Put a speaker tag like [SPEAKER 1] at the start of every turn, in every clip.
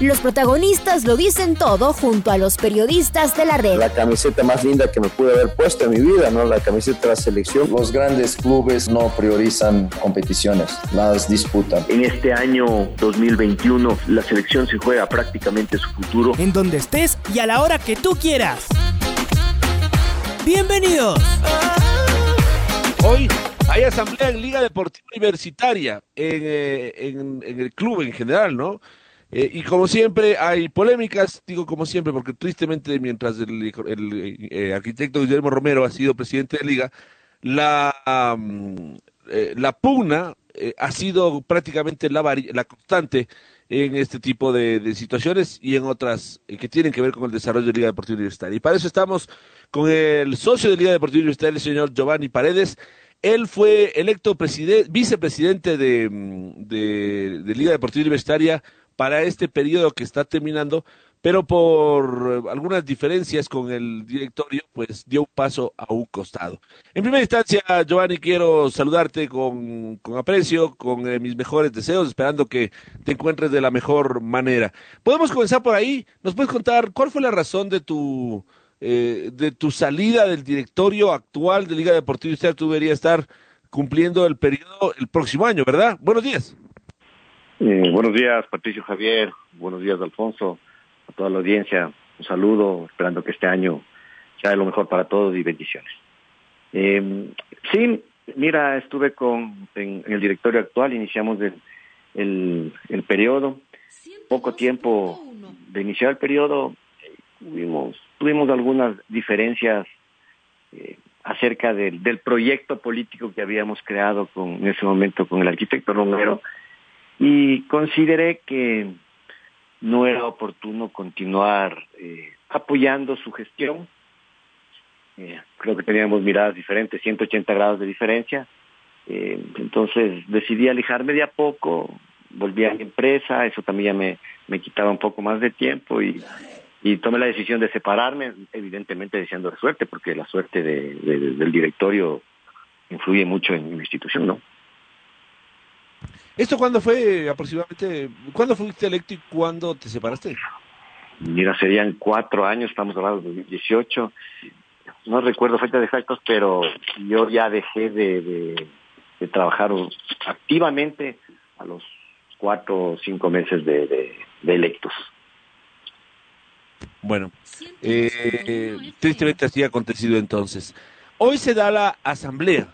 [SPEAKER 1] Los protagonistas lo dicen todo junto a los periodistas de la red.
[SPEAKER 2] La camiseta más linda que me pude haber puesto en mi vida, ¿no? La camiseta de la selección.
[SPEAKER 3] Los grandes clubes no priorizan competiciones, las disputan.
[SPEAKER 4] En este año 2021 la selección se juega prácticamente su futuro.
[SPEAKER 5] En donde estés y a la hora que tú quieras. Bienvenidos.
[SPEAKER 6] Hoy hay asamblea en Liga Deportiva Universitaria, en, eh, en, en el club en general, ¿no? Eh, y como siempre hay polémicas, digo como siempre, porque tristemente mientras el, eh, arquitecto Guillermo Romero ha sido presidente de Liga, la, eh, la pugna ha sido prácticamente la, la constante en este tipo de, de situaciones y en otras que tienen que ver con el desarrollo de Liga Deportiva Universitaria. Y para eso estamos con el socio de Liga Deportiva Universitaria, el señor Giovanni Paredes. Él fue electo vicepresidente de, de, de Liga Deportiva Universitaria para este periodo que está terminando, pero por algunas diferencias con el directorio, pues dio un paso a un costado. En primera instancia, Giovanni, quiero saludarte con, con aprecio, con eh, mis mejores deseos, esperando que te encuentres de la mejor manera. Podemos comenzar por ahí. ¿Nos puedes contar cuál fue la razón de tu, eh, de tu salida del directorio actual de Liga Deportiva? Usted tú debería estar cumpliendo el periodo el próximo año, ¿verdad? Buenos días.
[SPEAKER 4] Eh, buenos días, Patricio Javier. Buenos días, Alfonso. A toda la audiencia, un saludo, esperando que este año sea lo mejor para todos y bendiciones. Eh, sí, mira, estuve con en, el directorio actual, iniciamos el, el, periodo. Poco tiempo de iniciar el periodo, tuvimos, tuvimos algunas diferencias eh, acerca del, del proyecto político que habíamos creado con, en ese momento con el arquitecto Romero y consideré que no era oportuno continuar eh, apoyando su gestión. Eh, creo que teníamos miradas diferentes, 180 grados de diferencia. Eh, entonces decidí alejarme de a poco, volví a mi empresa, eso también ya me, me quitaba un poco más de tiempo y, tomé la decisión de separarme, evidentemente deseando suerte, porque la suerte de, del directorio influye mucho en mi institución, ¿no?
[SPEAKER 6] ¿Esto cuándo fue aproximadamente? ¿Cuándo fuiste electo y cuándo te separaste?
[SPEAKER 4] Mira, serían cuatro años, estamos hablando de 2018. No recuerdo fechas exactas, pero yo ya dejé de, de, de, trabajar activamente a los cuatro o cinco meses de, de electos.
[SPEAKER 6] Bueno, eh, tristemente así ha acontecido entonces. Hoy se da la asamblea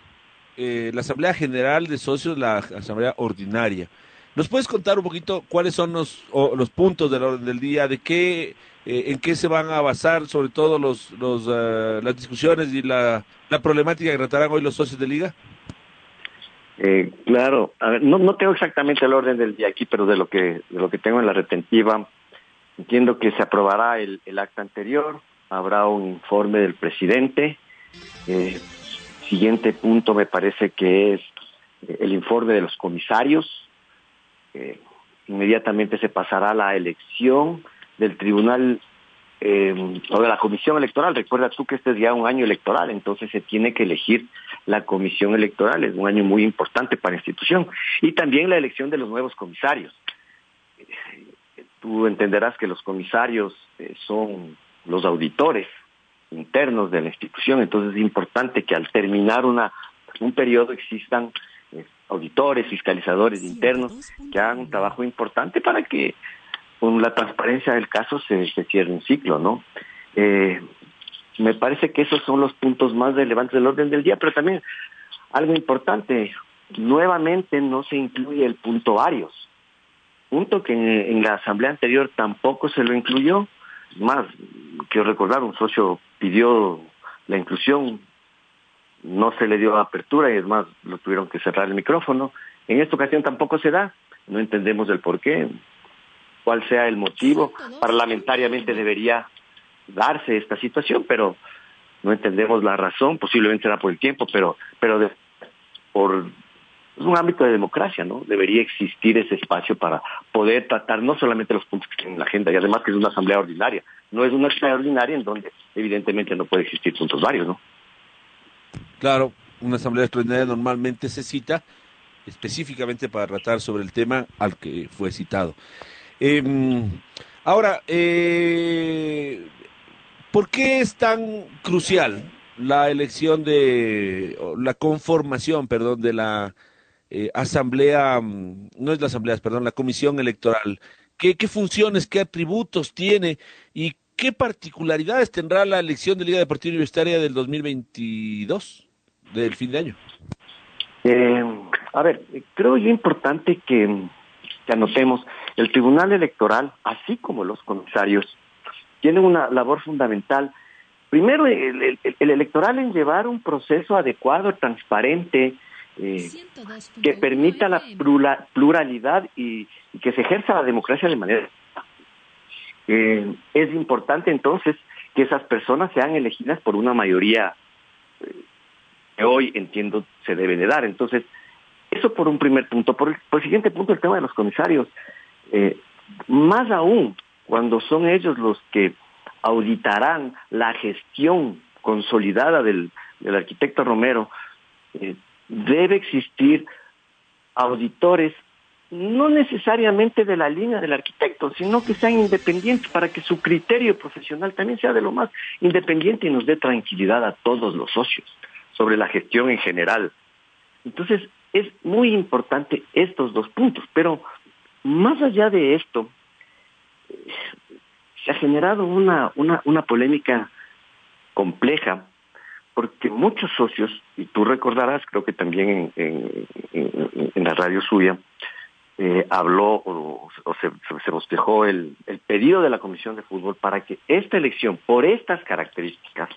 [SPEAKER 6] eh, la Asamblea General de Socios, la Asamblea Ordinaria. ¿Nos puedes contar un poquito cuáles son los, o, los puntos del orden del día, de qué, eh, en qué se van a basar, sobre todo los, los, uh, las discusiones y la, la, problemática que tratarán hoy los socios de liga?
[SPEAKER 4] Eh, claro, no, no tengo exactamente el orden del día aquí, pero de lo que, de lo que tengo en la retentiva, entiendo que se aprobará el, el acta anterior, habrá un informe del presidente, eh, Siguiente punto me parece que es el informe de los comisarios. Eh, inmediatamente se pasará la elección del tribunal eh, o de la comisión electoral. Recuerda tú que este es ya un año electoral, entonces se tiene que elegir la comisión electoral. Es un año muy importante para la institución. Y también la elección de los nuevos comisarios. Tú entenderás que los comisarios eh, son los auditores internos de la institución, entonces es importante que al terminar una, un periodo existan eh, auditores, fiscalizadores internos que hagan un trabajo importante para que con la transparencia del caso se, se cierre un ciclo, ¿no? Eh, me parece que esos son los puntos más relevantes del orden del día, pero también algo importante, nuevamente no se incluye el punto varios, punto que en, en la asamblea anterior tampoco se lo incluyó, más, quiero recordar, un socio pidió la inclusión, no se le dio apertura y es más, lo tuvieron que cerrar el micrófono. En esta ocasión tampoco se da, no entendemos el por qué, cuál sea el motivo. Parlamentariamente debería darse esta situación, pero no entendemos la razón, posiblemente será por el tiempo, pero, pero de, por es un ámbito de democracia, ¿no? Debería existir ese espacio para poder tratar no solamente los puntos que tienen en la agenda, y además que es una asamblea ordinaria. No es una asamblea ordinaria en donde evidentemente no puede existir puntos varios, ¿no?
[SPEAKER 6] Claro, una asamblea extraordinaria normalmente se cita específicamente para tratar sobre el tema al que fue citado. Eh, ahora, eh, ¿por qué es tan crucial la elección de, la conformación, perdón, de la eh, asamblea, mm, no es la asamblea, perdón, la comisión electoral? ¿Qué, ¿Qué funciones, qué atributos tiene y qué particularidades tendrá la elección de Liga Deportiva Universitaria del 2022, del fin de año?
[SPEAKER 4] Eh, a ver, creo yo importante que, anotemos, el Tribunal Electoral, así como los comisarios, tienen una labor fundamental. Primero, el, el electoral en llevar un proceso adecuado, transparente, eh, que permita la pluralidad y, y, que se ejerza la democracia de manera... Eh, es importante entonces que esas personas sean elegidas por una mayoría eh, que hoy entiendo se debe de dar. Entonces, eso por un primer punto. Por el, por el siguiente punto, el tema de los comisarios. Eh, más aún, cuando son ellos los que auditarán la gestión consolidada del, del arquitecto Romero, eh, debe existir auditores no necesariamente de la línea del arquitecto, sino que sean independientes para que su criterio profesional también sea de lo más independiente y nos dé tranquilidad a todos los socios sobre la gestión en general. Entonces, es muy importante estos dos puntos, pero más allá de esto, se ha generado una, una, una polémica compleja, porque muchos socios, y tú recordarás, creo que también en, en, en, en la radio suya, eh, habló o, o se, se, bosquejó el, el pedido de la Comisión de Fútbol para que esta elección, por estas características,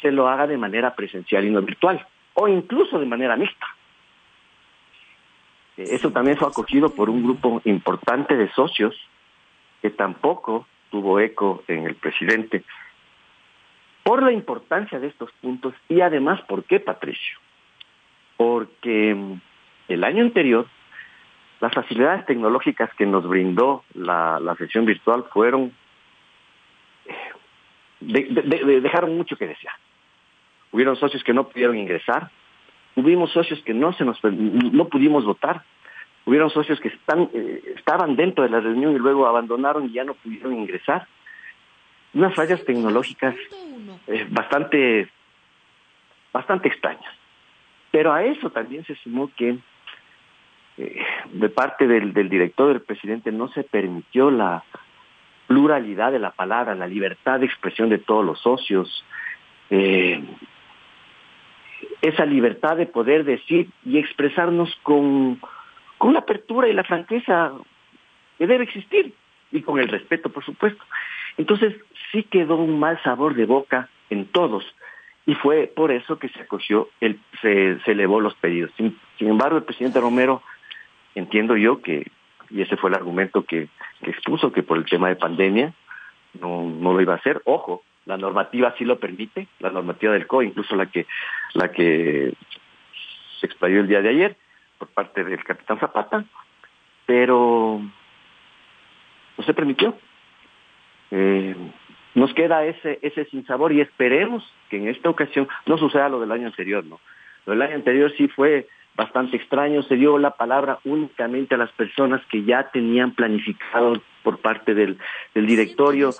[SPEAKER 4] se lo haga de manera presencial y no virtual, o incluso de manera mixta. Eso también fue acogido por un grupo importante de socios que tampoco tuvo eco en el presidente por la importancia de estos puntos y además, ¿por qué, Patricio? Porque el año anterior las facilidades tecnológicas que nos brindó la, sesión virtual fueron de, dejaron mucho que desear. Hubieron socios que no pudieron ingresar, hubimos socios que no se nos no pudimos votar, hubieron socios que están eh, estaban dentro de la reunión y luego abandonaron y ya no pudieron ingresar. Unas fallas tecnológicas eh, bastante bastante extrañas. Pero a eso también se sumó que eh, de parte del, director del presidente no se permitió la pluralidad de la palabra, la libertad de expresión de todos los socios, eh, esa libertad de poder decir y expresarnos con, con la apertura y la franqueza que debe existir y con el respeto, por supuesto. Entonces sí quedó un mal sabor de boca en todos y fue por eso que se acogió, el, se, elevó los pedidos. Sin, sin embargo, el presidente Romero, entiendo yo que, y ese fue el argumento que, que expuso, que por el tema de pandemia no, no lo iba a hacer. Ojo, la normativa sí lo permite, la normativa del COE, incluso la que, la que se explayó el día de ayer por parte del capitán Zapata, pero no se permitió. Eh, nos queda ese, ese sinsabor y esperemos que en esta ocasión no suceda lo del año anterior, ¿no? Lo del año anterior sí fue bastante extraño, se dio la palabra únicamente a las personas que ya tenían planificado por parte del, del directorio,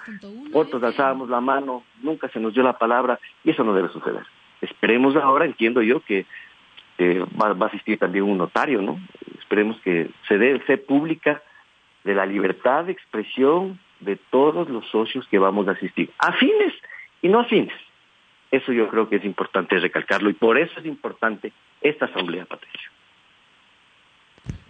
[SPEAKER 4] otros alzábamos la mano, nunca se nos dio la palabra y eso no debe suceder. Esperemos ahora, entiendo yo, que eh, va, va, a asistir también un notario, ¿no? Esperemos que se dé fe pública de la libertad de expresión de todos los socios que vamos a asistir, afines y no afines. Eso yo creo que es importante recalcarlo y por eso es importante esta asamblea, Patricio.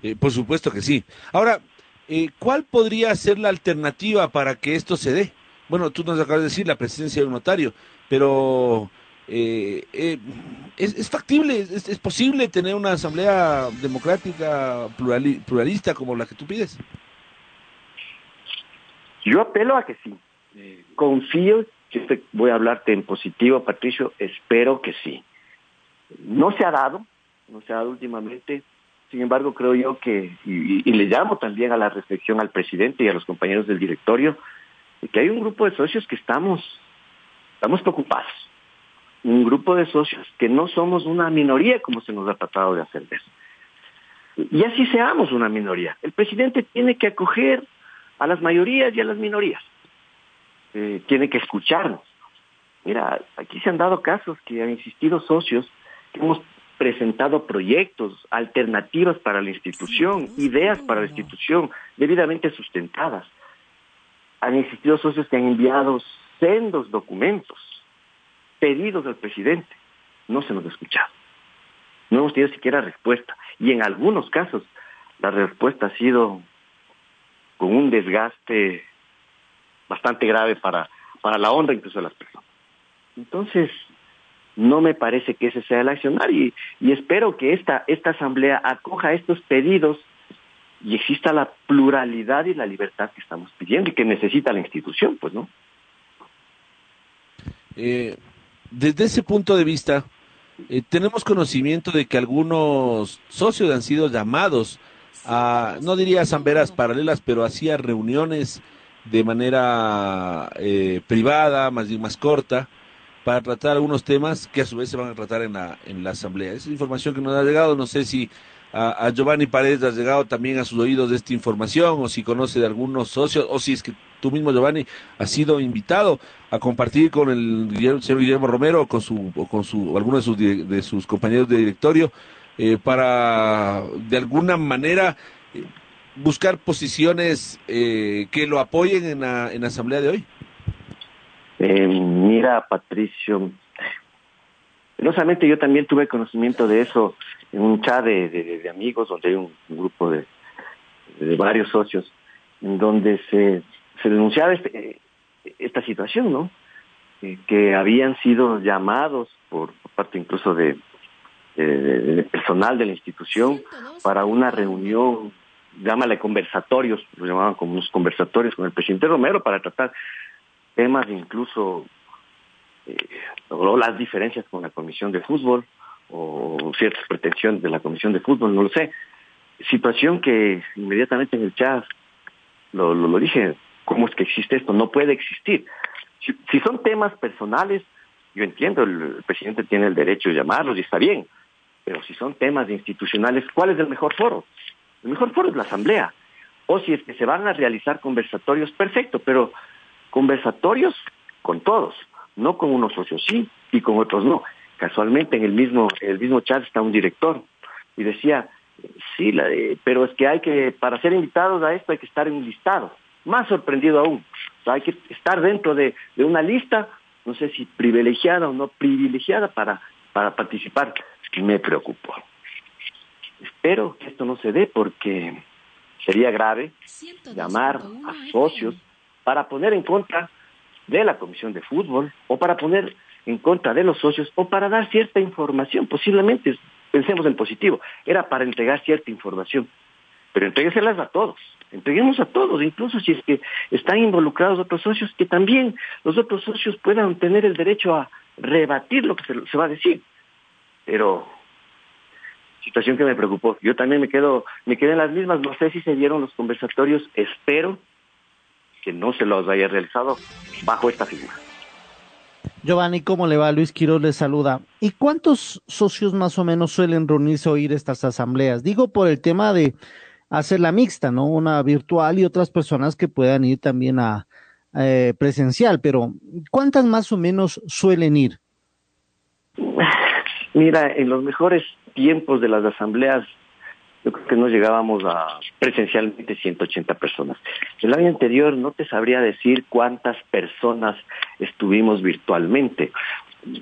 [SPEAKER 6] Eh, por supuesto que sí. Ahora, eh, ¿cuál podría ser la alternativa para que esto se dé? Bueno, tú nos acabas de decir la presencia de un notario, pero eh, eh, ¿es, ¿es, factible, es, posible tener una asamblea democrática plurali, pluralista como la que tú pides?
[SPEAKER 4] Yo apelo a que sí. confío siempre voy a hablarte en positivo, Patricio, espero que sí. No se ha dado, no se ha dado últimamente, sin embargo creo yo que, y, y le llamo también a la reflexión al presidente y a los compañeros del directorio, que hay un grupo de socios que estamos, estamos preocupados. Un grupo de socios que no somos una minoría como se nos ha tratado de hacer ver. Y así seamos una minoría. El presidente tiene que acoger a las mayorías y a las minorías. Eh, tiene que escucharnos. Mira, aquí se han dado casos que han insistido socios que hemos presentado proyectos, alternativas para la institución, ideas para la institución, debidamente sustentadas. Han existido socios que han enviado sendos documentos, pedidos al presidente. No se nos ha escuchado. No hemos tenido siquiera respuesta. Y en algunos casos la respuesta ha sido con un desgaste bastante grave para, para la honra incluso de las personas. Entonces, no me parece que ese sea el accionar y, y espero que esta, esta asamblea acoja estos pedidos y exista la pluralidad y la libertad que estamos pidiendo y que necesita la institución, pues, ¿no?
[SPEAKER 6] Eh, desde ese punto de vista, eh, tenemos conocimiento de que algunos socios han sido llamados a, no diría asambleas paralelas, pero hacía reuniones de manera eh, privada, más más corta, para tratar algunos temas que a su vez se van a tratar en la, en la asamblea. Esa información que nos ha llegado, no sé si a, a Giovanni Paredes ha llegado también a sus oídos de esta información, o si conoce de algunos socios, o si es que tú mismo, Giovanni, has sido invitado a compartir con el, señor Guillermo Romero o con su, o con su, alguno de sus, de sus compañeros de directorio, eh, para de alguna manera buscar posiciones eh, que lo apoyen en la, en la asamblea de hoy?
[SPEAKER 4] Eh, mira, Patricio, penosamente yo también tuve conocimiento de eso en un chat de, de, amigos donde hay un, grupo de, de, varios socios en donde se, se denunciaba este, esta situación, ¿no? Eh, que habían sido llamados por parte incluso de, de, personal de la institución para una reunión llámale conversatorios, lo llamaban como unos conversatorios con el presidente Romero para tratar temas incluso eh, o las diferencias con la comisión de fútbol o ciertas pretensiones de la comisión de fútbol, no lo sé. Situación que inmediatamente en el chat lo, lo, lo dije, ¿cómo es que existe esto? No puede existir. Si, si son temas personales, yo entiendo, el, el presidente tiene el derecho de llamarlos y está bien, pero si son temas institucionales, ¿cuál es el mejor foro? El mejor foro es la asamblea. O si es que se van a realizar conversatorios, perfecto, pero conversatorios con todos, no con unos socios sí y con otros no. Casualmente en el mismo, el mismo chat está un director y decía, sí, la de, pero es que hay que, para ser invitados a esto hay que estar en un listado. Más sorprendido aún, o sea, hay que estar dentro de, de una lista, no sé si privilegiada o no privilegiada para, para participar. Me preocupó. Espero que esto no se dé porque sería grave llamar a socios para poner en contra de la Comisión de Fútbol o para poner en contra de los socios o para dar cierta información, posiblemente, pensemos en positivo, era para entregar cierta información, pero entrégueselas a todos, entreguemos a todos, incluso si es que están involucrados otros socios, que también los otros socios puedan tener el derecho a rebatir lo que se, va a decir. Pero situación que me preocupó. Yo también me quedo, me quedé en las mismas, no sé si se dieron los conversatorios, espero que no se los haya realizado bajo esta figura.
[SPEAKER 7] Giovanni, ¿cómo le va? Luis Quiroz le saluda. ¿Y cuántos socios más o menos suelen reunirse a estas asambleas? Digo por el tema de hacer la mixta, ¿no? Una virtual y otras personas que puedan ir también a eh, presencial, pero ¿cuántas más o menos suelen ir?
[SPEAKER 4] Mira, en los mejores tiempos de las asambleas, yo creo que no llegábamos a presencialmente 180 personas. El año anterior no te sabría decir cuántas personas estuvimos virtualmente.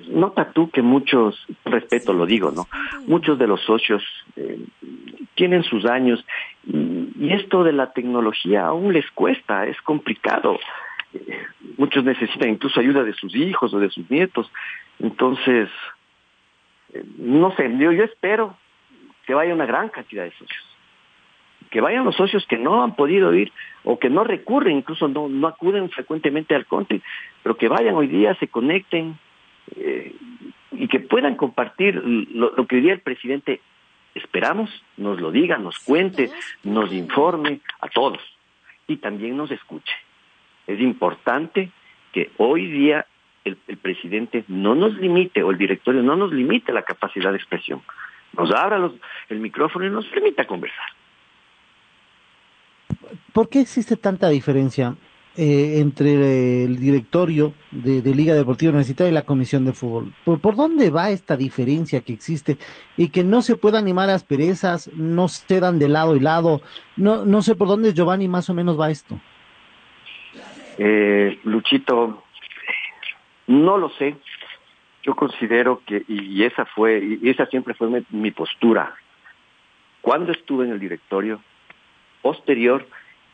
[SPEAKER 4] Nota tú que muchos, respeto lo digo, ¿no? Muchos de los socios eh, tienen sus años y, y, esto de la tecnología aún les cuesta, es complicado. Eh, muchos necesitan incluso ayuda de sus hijos o de sus nietos. Entonces, no sé, yo, yo espero que vaya una gran cantidad de socios. que vayan los socios que no han podido ir o que no recurren, incluso no, no acuden frecuentemente al country, pero que vayan hoy día, se conecten eh, y que puedan compartir lo, lo que hoy día el presidente esperamos nos lo diga, nos cuente, nos informe a todos y también nos escuche. Es importante que hoy día el, presidente no nos limite o el directorio no nos limite la capacidad de expresión. Nos abra los, el micrófono y nos permita conversar.
[SPEAKER 7] ¿Por qué existe tanta diferencia eh, entre el directorio de, Liga Deportiva Universitaria y la Comisión de Fútbol? ¿Por, ¿Por, dónde va esta diferencia que existe y que no se puede animar a asperezas, no se dan de lado y lado? No, no sé por dónde, Giovanni, más o menos va esto.
[SPEAKER 4] Eh, Luchito, no lo sé. Yo considero que, y esa fue, y esa siempre fue mi, postura. Cuando estuve en el directorio, posterior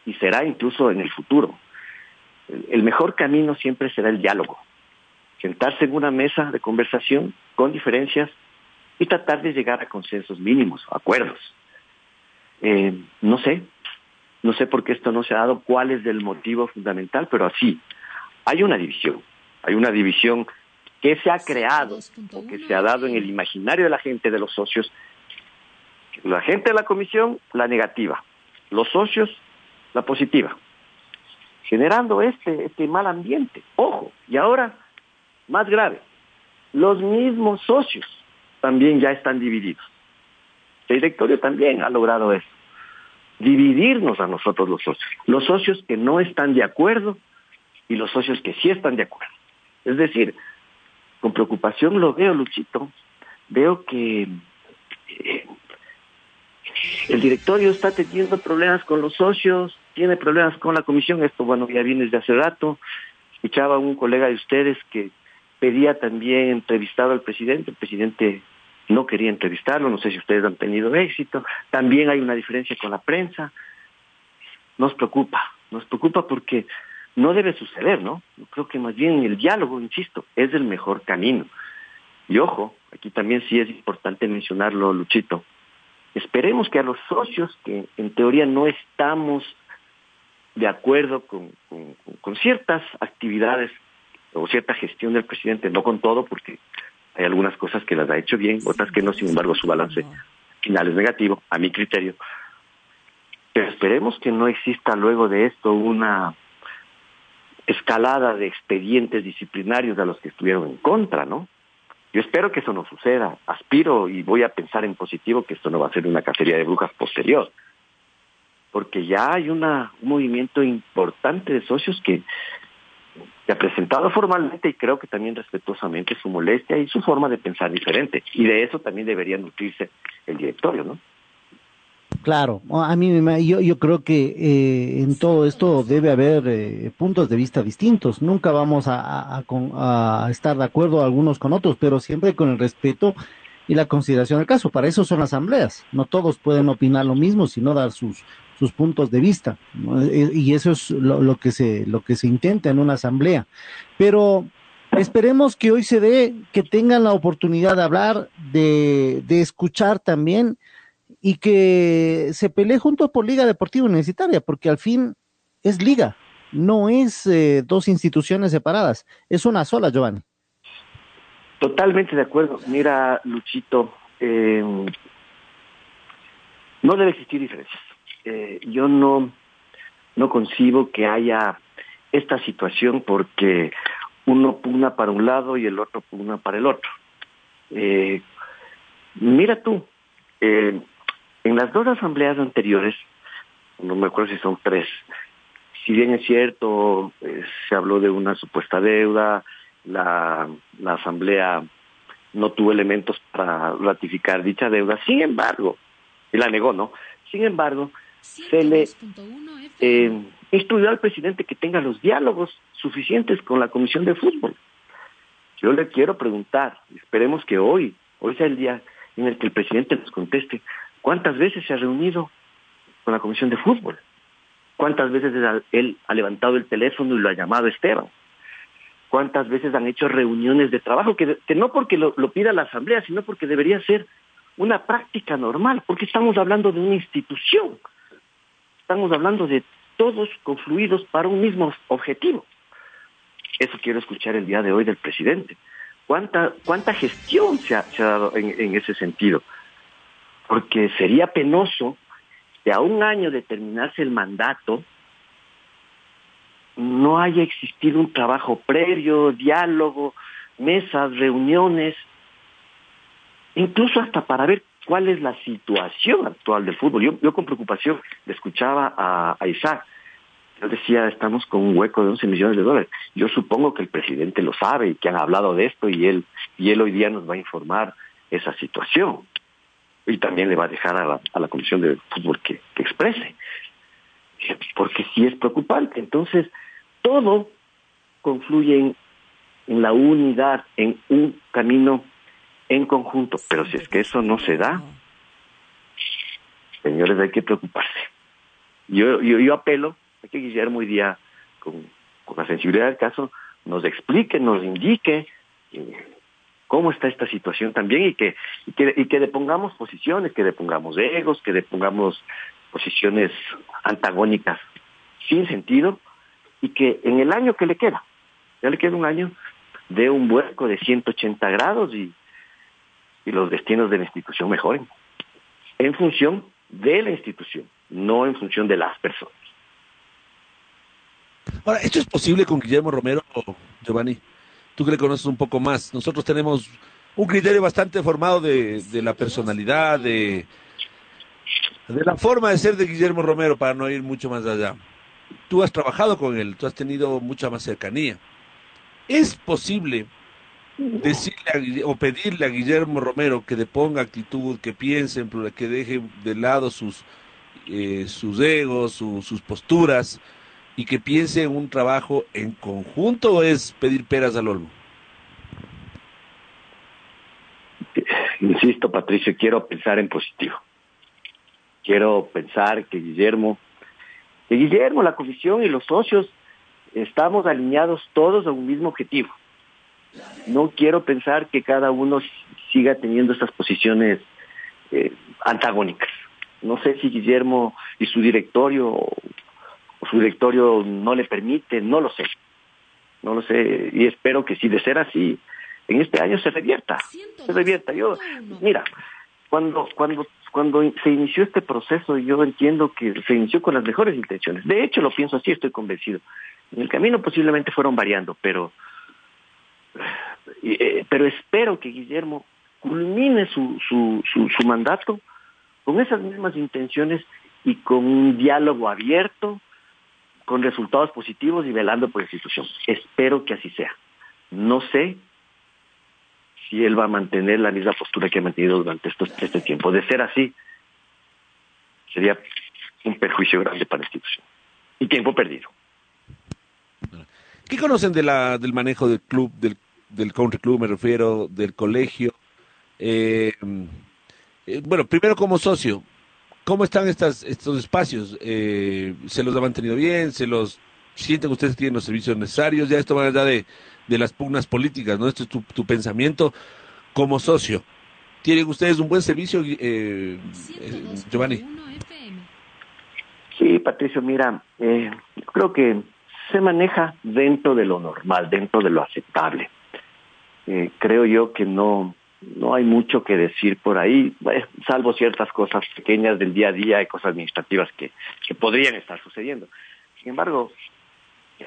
[SPEAKER 4] y será incluso en el futuro. El, el mejor camino siempre será el diálogo. Sentarse en una mesa de conversación con diferencias y tratar de llegar a consensos mínimos, acuerdos. Eh, no sé, no sé por qué esto no se ha dado, cuál es el motivo fundamental, pero así, hay una división, hay una división que se ha creado, o que se ha dado en el imaginario de la gente, de los socios, la gente de la comisión, la negativa, los socios, la positiva, generando este, este mal ambiente. Ojo, y ahora, más grave, los mismos socios también ya están divididos. El directorio también ha logrado eso, dividirnos a nosotros los socios, los socios que no están de acuerdo y los socios que sí están de acuerdo. Es decir, con preocupación lo veo, Luchito, veo que eh, el directorio está teniendo problemas con los socios, tiene problemas con la comisión, esto bueno ya viene desde hace rato. Escuchaba a un colega de ustedes que pedía también entrevistar al presidente, el presidente no quería entrevistarlo, no sé si ustedes han tenido éxito, también hay una diferencia con la prensa. Nos preocupa, nos preocupa porque no debe suceder, ¿no? Yo creo que más bien el diálogo, insisto, es el mejor camino. Y ojo, aquí también sí es importante mencionarlo, Luchito, Esperemos que a los socios que en teoría no estamos de acuerdo con, con, ciertas actividades o cierta gestión del presidente, no con todo, porque hay algunas cosas que las ha hecho bien, otras que no, sin embargo su balance final es negativo, a mi criterio. Pero esperemos que no exista luego de esto una escalada de expedientes disciplinarios a los que estuvieron en contra, ¿no? Yo espero que eso no suceda. Aspiro y voy a pensar en positivo que esto no va a ser una cacería de brujas posterior. Porque ya hay una, un movimiento importante de socios que, que ha presentado formalmente y creo que también respetuosamente su molestia y su forma de pensar diferente. Y de eso también debería nutrirse el directorio, ¿no?
[SPEAKER 7] Claro, a mí yo, yo creo que eh, en todo esto debe haber eh, puntos de vista distintos. Nunca vamos a, a, a, estar de acuerdo algunos con otros, pero siempre con el respeto y la consideración del caso. Para eso son asambleas. No todos pueden opinar lo mismo, sino dar sus sus puntos de vista. ¿no? Y eso es lo, lo, que se lo que se intenta en una asamblea. Pero esperemos que hoy se dé, que tengan la oportunidad de hablar, de, de escuchar también y que se pelee juntos por Liga Deportiva Universitaria, porque al fin es liga, no es eh, dos instituciones separadas, es una sola, Giovanni.
[SPEAKER 4] Totalmente de acuerdo. Mira, Luchito, eh, no debe existir diferencias. Eh, yo no, no concibo que haya esta situación porque uno pugna para un lado y el otro pugna para el otro. Eh, mira tú, eh, en las dos asambleas anteriores, no me acuerdo si son tres, si bien es cierto, eh, se habló de una supuesta deuda, la, la asamblea no tuvo elementos para ratificar dicha deuda, sin embargo, y la negó, ¿no? Sin embargo, se le eh, instruyó al presidente que tenga los diálogos suficientes con la Comisión de Fútbol. Yo le quiero preguntar, esperemos que hoy, hoy sea el día en el que el presidente nos conteste, ¿cuántas veces se ha reunido con la Comisión de Fútbol? ¿Cuántas veces él ha levantado el teléfono y lo ha llamado Esteban? ¿Cuántas veces han hecho reuniones de trabajo? Que, no porque lo pida la Asamblea, sino porque debería ser una práctica normal, porque estamos hablando de una institución estamos hablando de todos confluidos para un mismo objetivo. Eso quiero escuchar el día de hoy del presidente. ¿Cuánta, cuánta gestión se ha, dado en, en ese sentido? Porque sería penoso que a un año de terminarse el mandato no haya existido un trabajo previo, diálogo, mesas, reuniones, incluso hasta para ver cuál es la situación actual del fútbol. Yo, yo con preocupación le escuchaba a, Isaac. Yo decía, estamos con un hueco de 11 millones de dólares. Yo supongo que el presidente lo sabe y que han hablado de esto y él, y él hoy día nos va a informar esa situación. Y también le va a dejar a la, a la Comisión de Fútbol que, que exprese. Porque sí es preocupante. Entonces, todo confluye en, en la unidad, en un camino en conjunto. Pero si es que eso no se da, señores, hay que preocuparse. Yo, yo, yo apelo a que Guillermo hoy día, con, con la sensibilidad del caso, nos explique, nos indique eh, cómo está esta situación también y que, y que, y que depongamos posiciones, que depongamos egos, que depongamos posiciones antagónicas sin sentido y que en el año que le queda, ya le queda un año, de un vuelco de 180 grados y, y los destinos de la institución mejoren. En función de la institución, no en función de las personas.
[SPEAKER 6] Ahora, ¿esto es posible con Guillermo Romero, Giovanni? Tú que le conoces un poco más. Nosotros tenemos un criterio bastante formado de, de la personalidad, de, de la forma de ser de Guillermo Romero, para no ir mucho más allá. Tú has trabajado con él, tú has tenido mucha más cercanía. ¿Es posible decirle a, o pedirle a Guillermo Romero que deponga actitud, que piense, que deje de lado sus, eh, sus egos, su, sus posturas y que piense en un trabajo en conjunto o es pedir peras al olmo?
[SPEAKER 4] Insisto, Patricio, quiero pensar en positivo. Quiero pensar que Guillermo, que Guillermo, la comisión y los socios estamos alineados todos a un mismo objetivo. No quiero pensar que cada uno siga teniendo estas posiciones eh, antagónicas. No sé si Guillermo y su directorio o su directorio no le permite, no lo sé. No lo sé y espero que si de ser así, en este año se revierta. Se revierta. Yo, mira, cuando cuando cuando se inició este proceso, yo entiendo que se inició con las mejores intenciones. De hecho, lo pienso así, estoy convencido. En el camino posiblemente fueron variando, pero eh, pero espero que Guillermo culmine su, su, su, mandato con esas mismas intenciones y con un diálogo abierto, con resultados positivos y velando por la institución. Espero que así sea. No sé si él va a mantener la misma postura que ha mantenido durante estos, este tiempo. De ser así, sería un perjuicio grande para la institución. Y tiempo perdido.
[SPEAKER 6] ¿Qué conocen de del manejo del club, del, del country club, me refiero, del colegio? Eh, eh, bueno, primero como socio, ¿cómo están estas, estos espacios? Eh, ¿Se los ha mantenido bien? ¿Se los sienten ustedes que tienen los servicios necesarios? Ya esto va allá de, de las pugnas políticas, ¿no? Esto es tu, pensamiento como socio. ¿Tienen ustedes un buen servicio, eh, Giovanni?
[SPEAKER 4] Sí, Patricio, mira, eh, creo que se maneja dentro de lo normal, dentro de lo aceptable. Eh, creo yo que no, no hay mucho que decir por ahí, bueno, salvo ciertas cosas pequeñas del día a día y cosas administrativas que, que podrían estar sucediendo. Sin embargo,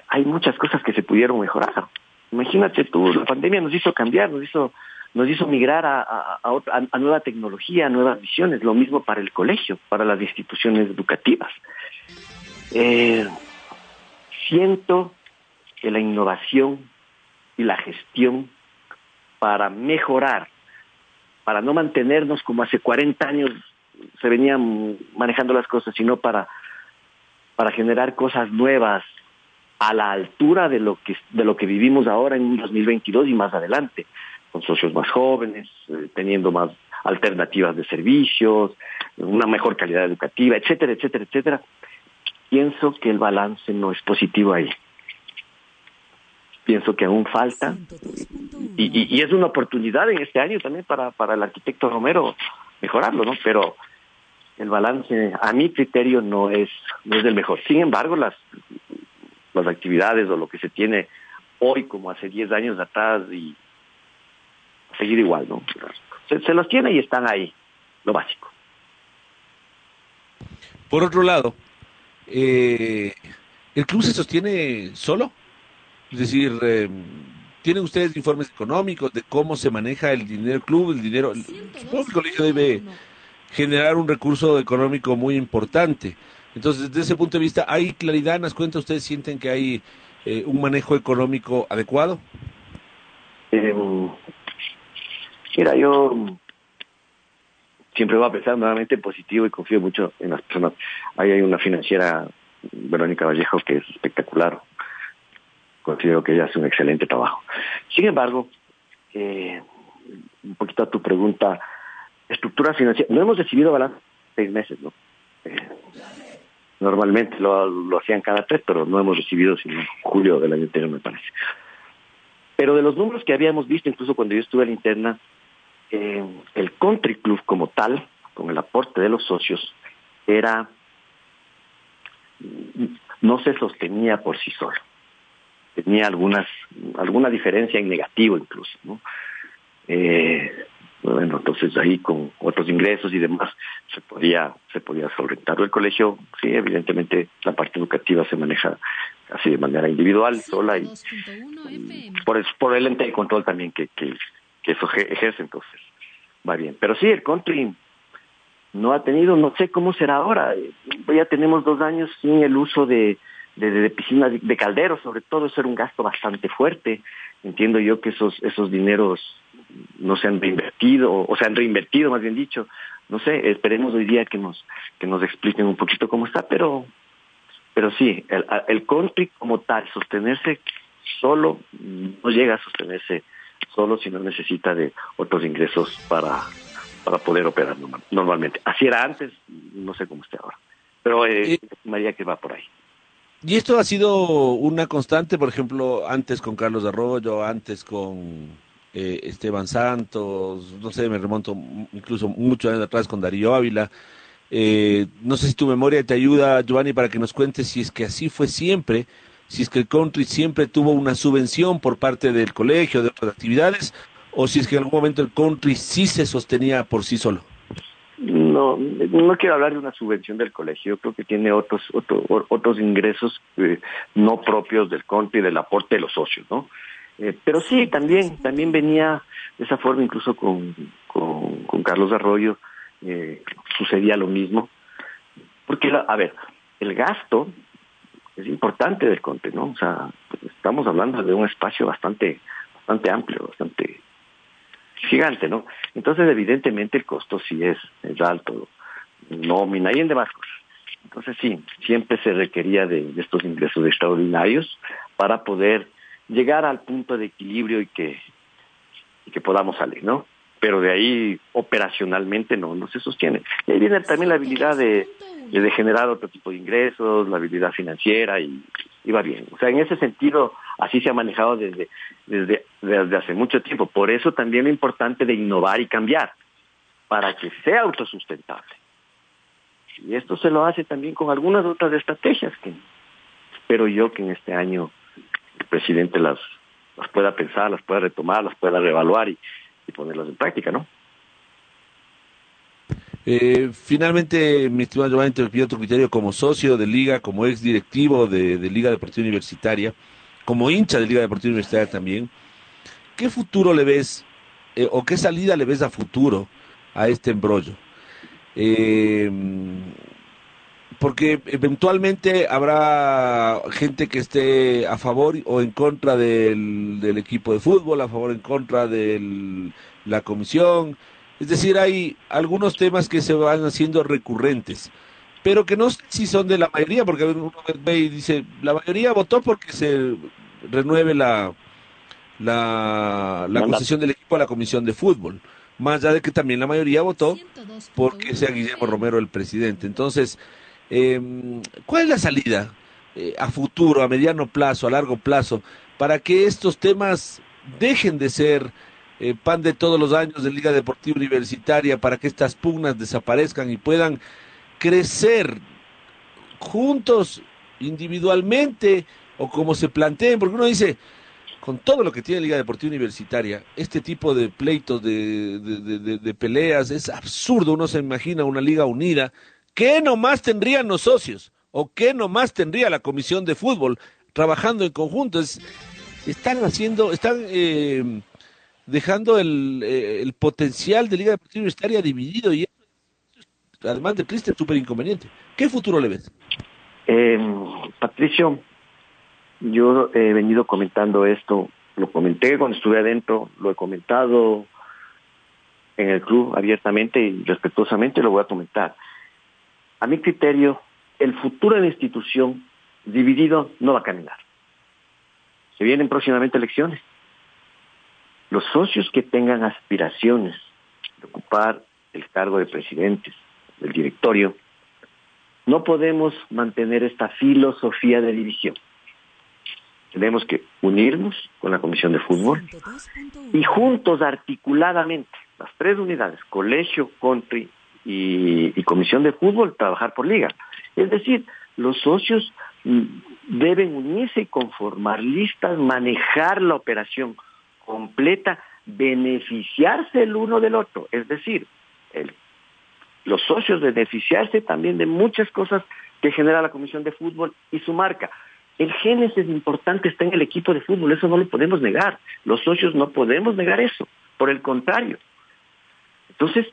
[SPEAKER 4] hay muchas cosas que se pudieron mejorar. Imagínate tú, la pandemia nos hizo cambiar, nos hizo nos hizo migrar a, a, a, otra, a, nueva tecnología, a nuevas visiones, lo mismo para el colegio, para las instituciones educativas. Eh, siento que la innovación y la gestión para mejorar, para no mantenernos como hace 40 años se venían manejando las cosas, sino para, para generar cosas nuevas a la altura de lo que de lo que vivimos ahora en 2022 y más adelante con socios más jóvenes, eh, teniendo más alternativas de servicios, una mejor calidad educativa, etcétera, etcétera, etcétera. Pienso que el balance no es positivo ahí. Pienso que aún falta y, es una oportunidad en este año también para, para el arquitecto Romero mejorarlo, ¿no? Pero el balance, a mi criterio, no es, no es del mejor. Sin embargo, las, las actividades o lo que se tiene hoy como hace 10 años atrás y seguir igual, ¿no? Se, se los tiene y están ahí, lo básico.
[SPEAKER 6] Por otro lado, eh, ¿el club se sostiene solo? Es decir, eh, ¿tienen ustedes informes económicos de cómo se maneja el dinero del club? El dinero, supongo que el colegio debe generar un recurso económico muy importante. Entonces, desde ese punto de vista, ¿hay claridad en las cuentas? ¿Ustedes sienten que hay eh, un manejo económico adecuado?
[SPEAKER 4] Eh, mira, yo siempre voy a pensar nuevamente positivo y confío mucho en las personas. Ahí hay una financiera, Verónica Vallejo, que es espectacular. Considero que ella hace un excelente trabajo. Sin embargo, eh, un poquito a tu pregunta, estructura financiera, no hemos recibido balance seis meses, ¿no? Eh, normalmente lo, lo, hacían cada tres, pero no hemos recibido sino julio del año anterior, me parece. Pero de los números que habíamos visto, incluso cuando yo estuve en la interna, eh, el country club como tal, con el aporte de los socios, era no se sostenía por sí solo. Tenía algunas alguna diferencia en negativo incluso, ¿no? Eh, bueno, entonces ahí con otros ingresos y demás se podía se podía solventar. El colegio, sí, evidentemente la parte educativa se maneja casi de manera individual, sola y, y por, por el ente de control también que, que, que eso ejerce, entonces va bien. Pero sí, el country no ha tenido, no sé cómo será ahora. Ya tenemos dos años sin el uso de, de, de piscinas, de calderos, sobre todo, eso era un gasto bastante fuerte. Entiendo yo que esos, esos dineros no se han reinvertido, o se han reinvertido, más bien dicho. No sé, esperemos hoy día que nos, que nos expliquen un poquito cómo está, pero, pero sí, el, el country como tal, sostenerse solo, no llega a sostenerse solo si no necesita de otros ingresos para, para poder operar normal, normalmente. Así era antes, no sé cómo esté ahora. Pero eh, María que va por ahí.
[SPEAKER 6] Y esto ha sido una constante, por ejemplo, antes con Carlos Arroyo, antes con eh, Esteban Santos, no sé, me remonto incluso mucho años atrás con Darío Ávila. Eh, no sé si tu memoria te ayuda, Giovanni, para que nos cuentes si es que así fue siempre, si es que el country siempre tuvo una subvención por parte del colegio, de otras actividades, o si es que en algún momento el country sí se sostenía por sí solo.
[SPEAKER 4] No, no quiero hablar de una subvención del colegio, creo que tiene otros otro, otros ingresos eh, no propios del country, del aporte de los socios, ¿no? Eh, pero sí, también también venía de esa forma, incluso con, con, Carlos Arroyo, eh, sucedía lo mismo. Porque, a ver, el gasto es importante del country, ¿no? O sea, estamos hablando de un espacio bastante, bastante amplio, bastante gigante, ¿no? Entonces, evidentemente, el costo sí es, es alto, nómina y en demás cosas. Entonces, sí, siempre se requería de, estos ingresos extraordinarios para poder llegar al punto de equilibrio y que, y que podamos salir, ¿no? Pero de ahí, operacionalmente, no, no se sostiene. Y ahí viene también la habilidad de, de generar otro tipo de ingresos, la habilidad financiera y, va bien. O sea, en ese sentido, así se ha manejado desde, desde, desde hace mucho tiempo. Por eso también lo importante de innovar y cambiar, para que sea autosustentable. Y esto se lo hace también con algunas otras estrategias que espero yo que en este año el presidente las, las pueda pensar, las pueda retomar, las pueda reevaluar y, y ponerlas en práctica, ¿no?
[SPEAKER 6] Eh, finalmente, mi estimado Giovanni, te pido tu criterio como socio de Liga, como ex directivo de, Liga Deportiva Universitaria, como hincha de Liga Deportiva Universitaria también. ¿Qué futuro le ves eh, o qué salida le ves a futuro a este embrollo? Eh, porque eventualmente habrá gente que esté a favor o en contra del equipo de fútbol, a favor o en contra de la comisión es decir, hay algunos temas que se van haciendo recurrentes, pero que no sé si son de la mayoría, porque uno ve y dice, la mayoría votó porque se renueve la, la, la concesión del equipo a la Comisión de Fútbol, más allá de que también la mayoría votó porque sea Guillermo Romero el presidente. Entonces, eh, ¿cuál es la salida eh, a futuro, a mediano plazo, a largo plazo, para que estos temas dejen de ser eh, pan de todos los años de Liga Deportiva Universitaria para que estas pugnas desaparezcan y puedan crecer juntos, individualmente, o como se planteen, porque uno dice, con todo lo que tiene Liga Deportiva Universitaria, este tipo de pleitos, de, de, de, peleas, es absurdo. Uno se imagina una liga unida. ¿Qué nomás tendrían los socios? ¿O qué nomás tendría la comisión de fútbol trabajando en conjunto? Es, están haciendo, están eh, dejando el, eh, el, potencial de Liga Deportiva Universitaria dividido y además de triste, súper inconveniente. ¿Qué futuro le ves?
[SPEAKER 4] Eh, Patricio, yo he venido comentando esto, lo comenté cuando estuve adentro, lo he comentado en el club abiertamente y respetuosamente, lo voy a comentar. A mi criterio, el futuro de la institución dividido no va a caminar. Se vienen próximamente elecciones. Los socios que tengan aspiraciones de ocupar el cargo de presidentes, del directorio, no podemos mantener esta filosofía de división. Tenemos que unirnos con la Comisión de Fútbol y juntos, articuladamente, las tres unidades, colegio, country y, y Comisión de Fútbol, trabajar por liga. Es decir, los socios deben unirse y conformar listas, manejar la operación completa, beneficiarse el uno del otro. Es decir, los socios beneficiarse también de muchas cosas que genera la Comisión de Fútbol y su marca. El génesis importante está en el equipo de fútbol, eso no lo podemos negar. Los socios no podemos negar eso, por el contrario. Entonces,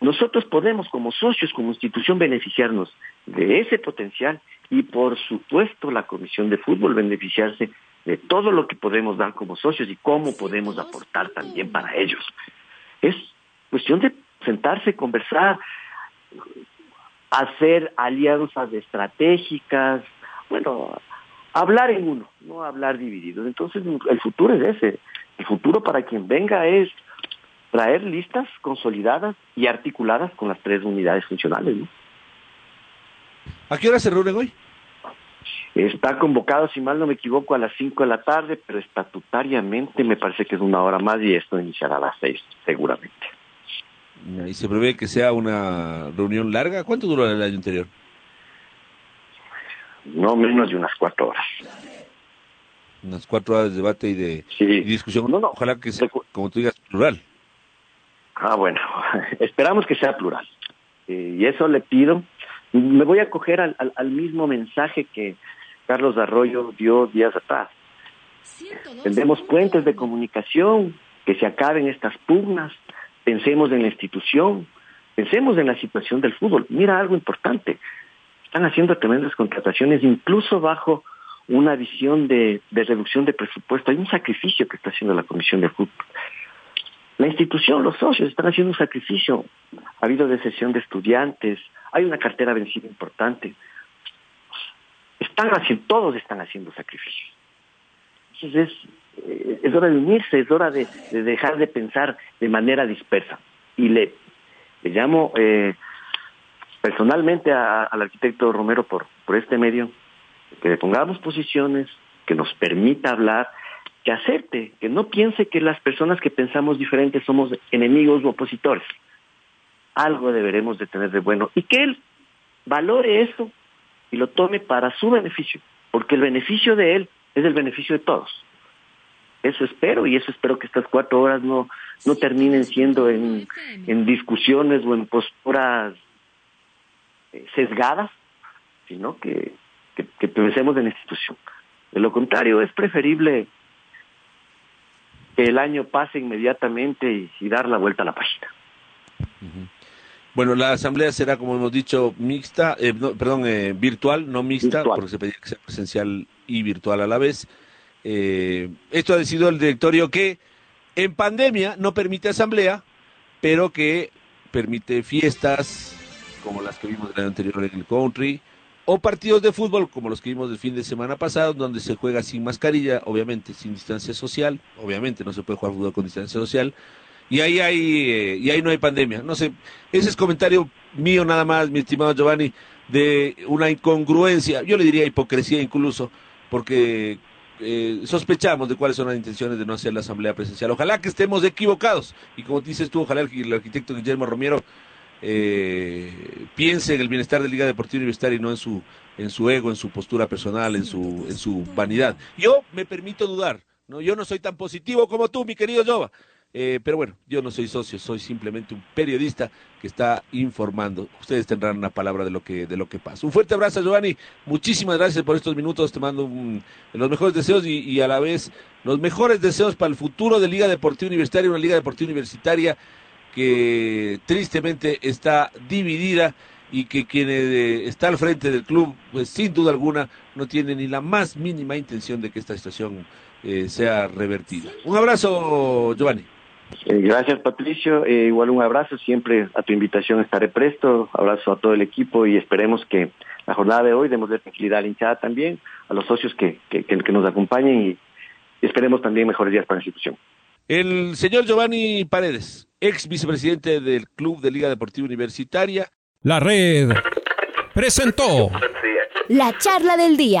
[SPEAKER 4] nosotros podemos como socios, como institución, beneficiarnos de ese potencial y por supuesto la Comisión de Fútbol beneficiarse de todo lo que podemos dar como socios y cómo podemos aportar también para ellos. Es cuestión de sentarse, conversar, hacer alianzas estratégicas, bueno, hablar en uno, no hablar dividido. Entonces el futuro es ese. El futuro para quien venga es traer listas consolidadas y articuladas con las tres unidades funcionales. ¿no?
[SPEAKER 6] ¿A qué hora se reúnen hoy?
[SPEAKER 4] Está convocado, si mal no me equivoco, a las 5 de la tarde, pero estatutariamente me parece que es una hora más y esto iniciará a las 6, seguramente.
[SPEAKER 6] ¿Y se prevé que sea una reunión larga? ¿Cuánto duró el año anterior?
[SPEAKER 4] No menos de unas cuatro horas.
[SPEAKER 6] Unas cuatro horas de debate y de
[SPEAKER 4] sí.
[SPEAKER 6] y discusión.
[SPEAKER 4] No, no.
[SPEAKER 6] Ojalá que sea, como tú digas, plural.
[SPEAKER 4] Ah, bueno, esperamos que sea plural. Eh, y eso le pido. Me voy a al, al, al, mismo mensaje que Carlos Arroyo dio días atrás. Tendemos puentes de comunicación, que se acaben estas pugnas, pensemos en la institución, pensemos en la situación del fútbol. Mira algo importante, están haciendo tremendas contrataciones, incluso bajo una visión de, de reducción de presupuesto. Hay un sacrificio que está haciendo la Comisión de Fútbol. La institución, los socios están haciendo un sacrificio. Ha habido decesión de estudiantes, hay una cartera vencida importante. Están haciendo, todos están haciendo sacrificios. Entonces es, es hora de unirse, es hora de, de, dejar de pensar de manera dispersa. Y le, llamo eh, personalmente al arquitecto Romero por, por este medio, que le pongamos posiciones, que nos permita hablar, que acepte, que no piense que las personas que pensamos diferentes somos enemigos u opositores. Algo deberemos de tener de bueno y que él valore eso y lo tome para su beneficio, porque el beneficio de él es el beneficio de todos. Eso espero y eso espero que estas cuatro horas no, no terminen siendo en, en discusiones o en posturas sesgadas, sino que, que, que pensemos en la institución. De lo contrario, es preferible que el año pase inmediatamente y, y dar la vuelta a la página.
[SPEAKER 6] Uh -huh. Bueno, la asamblea será, como hemos dicho, mixta, eh, no, perdón, eh, virtual, no mixta, virtual. porque se pedía que sea presencial y virtual a la vez. Eh, esto ha decidido el directorio que en pandemia no permite asamblea, pero que permite fiestas como las que vimos el año anterior en el country, o partidos de fútbol como los que vimos el fin de semana pasado, donde se juega sin mascarilla, obviamente sin distancia social, obviamente no se puede jugar fútbol con distancia social, y ahí hay, eh, y ahí no hay pandemia. No sé, ese es comentario mío nada más, mi estimado Giovanni, de una incongruencia, yo le diría hipocresía incluso, porque eh, sospechamos de cuáles son las intenciones de no hacer la asamblea presencial. Ojalá que estemos equivocados, y como dices tú, ojalá el, arquitecto Guillermo Romero eh, piense en el bienestar de Liga Deportiva Universitaria y no en su, en su ego, en su postura personal, en su, en su vanidad. Yo me permito dudar, ¿no? yo no soy tan positivo como tú, mi querido Jova. Eh, pero bueno, yo no soy socio, soy simplemente un periodista que está informando. Ustedes tendrán una palabra de lo que, de lo que pasa. Un fuerte abrazo, Giovanni. Muchísimas gracias por estos minutos. Te mando los mejores deseos y, y, a la vez los mejores deseos para el futuro de Liga Deportiva Universitaria, una Liga Deportiva Universitaria que tristemente está dividida y que quien eh, está al frente del club, pues sin duda alguna, no tiene ni la más mínima intención de que esta situación eh, sea revertida. Un abrazo, Giovanni.
[SPEAKER 8] Eh, gracias Patricio, eh, igual un abrazo, siempre a tu invitación estaré presto, abrazo a todo el equipo y esperemos que la jornada de hoy demos de tranquilidad a la hinchada también, a los socios que, que, que nos acompañen y esperemos también mejores días para la institución.
[SPEAKER 6] El señor Giovanni Paredes, ex vicepresidente del Club de Liga Deportiva Universitaria.
[SPEAKER 9] La red presentó
[SPEAKER 1] la charla del día.